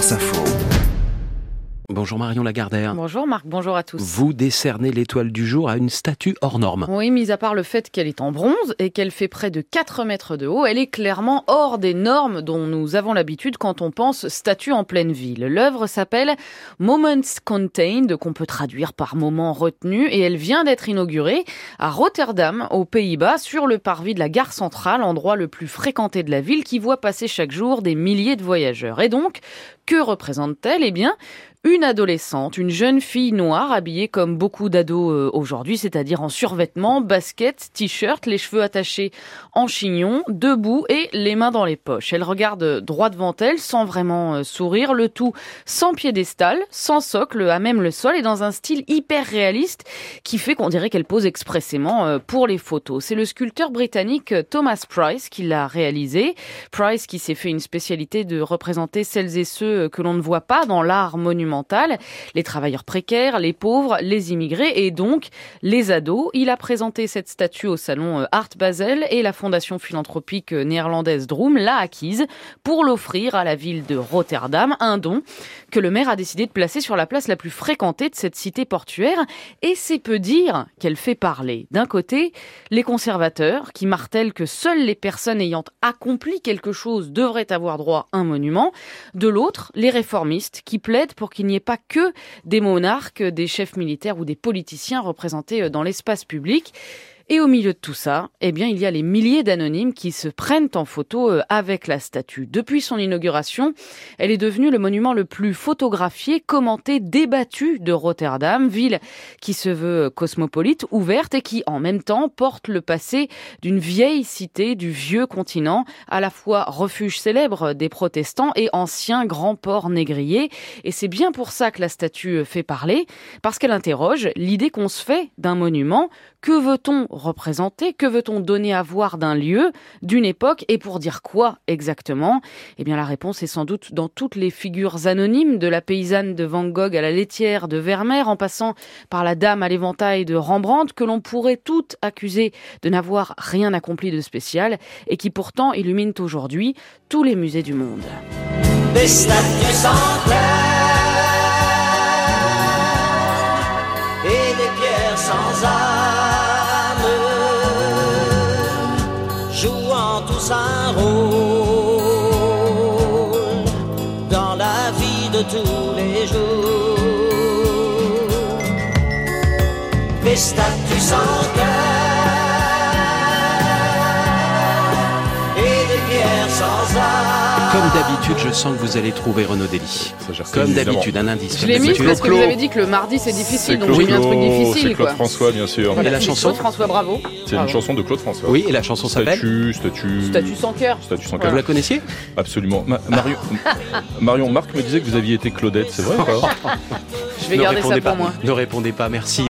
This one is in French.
France Info. Bonjour Marion Lagardère. Bonjour Marc, bonjour à tous. Vous décernez l'étoile du jour à une statue hors norme. Oui, mis à part le fait qu'elle est en bronze et qu'elle fait près de 4 mètres de haut, elle est clairement hors des normes dont nous avons l'habitude quand on pense statue en pleine ville. L'œuvre s'appelle Moments Contained, qu'on peut traduire par moments retenus, et elle vient d'être inaugurée à Rotterdam, aux Pays-Bas, sur le parvis de la gare centrale, endroit le plus fréquenté de la ville qui voit passer chaque jour des milliers de voyageurs. Et donc, que représente-t-elle Eh bien, une adolescente, une jeune fille noire habillée comme beaucoup d'ados euh, aujourd'hui, c'est-à-dire en survêtement, basket, t-shirt, les cheveux attachés en chignon, debout et les mains dans les poches. Elle regarde droit devant elle sans vraiment euh, sourire, le tout sans piédestal, sans socle, à même le sol et dans un style hyper réaliste qui fait qu'on dirait qu'elle pose expressément euh, pour les photos. C'est le sculpteur britannique Thomas Price qui l'a réalisé. Price qui s'est fait une spécialité de représenter celles et ceux que l'on ne voit pas dans l'art monumental les travailleurs précaires, les pauvres, les immigrés et donc les ados. Il a présenté cette statue au salon euh, Art Basel et la fondation philanthropique euh, néerlandaise Droom l'a acquise pour l'offrir à la ville de Rotterdam, un don que le maire a décidé de placer sur la place la plus fréquentée de cette cité portuaire et c'est peu dire qu'elle fait parler. D'un côté, les conservateurs qui martèlent que seules les personnes ayant accompli quelque chose devraient avoir droit à un monument, de l'autre, les réformistes qui plaident pour qu'il qu'il n'y ait pas que des monarques, des chefs militaires ou des politiciens représentés euh, dans l'espace public. Et au milieu de tout ça, eh bien, il y a les milliers d'anonymes qui se prennent en photo euh, avec la statue. Depuis son inauguration, elle est devenue le monument le plus photographié, commenté, débattu de Rotterdam, ville qui se veut cosmopolite, ouverte et qui, en même temps, porte le passé d'une vieille cité du vieux continent, à la fois refuge célèbre des protestants et ancien grand port négrier. Et c'est bien pour ça que la statue fait parler, parce qu'elle interroge l'idée qu'on se fait d'un monument. Que veut-on représenter Que veut-on donner à voir d'un lieu, d'une époque et pour dire quoi exactement? Eh bien la réponse est sans doute dans toutes les figures anonymes de la paysanne de Van Gogh à la laitière de Vermeer en passant par la dame à l'éventail de Rembrandt que l'on pourrait toutes accuser de n'avoir rien accompli de spécial et qui pourtant illuminent aujourd'hui tous les musées du monde. Et des pierres sans tous les jours. Des sans cœur et des pierres sans âme. Comme d'habitude, je sens que vous allez trouver Renaud Dely. Comme d'habitude, un indice. Je l'ai mis parce que vous avez dit que le mardi c'est difficile, donc j'ai mis un truc difficile. C'est Claude François, bien sûr. et la chanson Claude François, bravo. C'est une chanson de Claude François. Oui, et la chanson s'appelle Statue, statue. Statue sans cœur. Statue sans cœur. Vous la connaissiez Absolument. Marion, Marion, Marc me disait que vous aviez été Claudette, c'est vrai ou pas Je vais garder ça pour moi. Ne répondez pas, merci.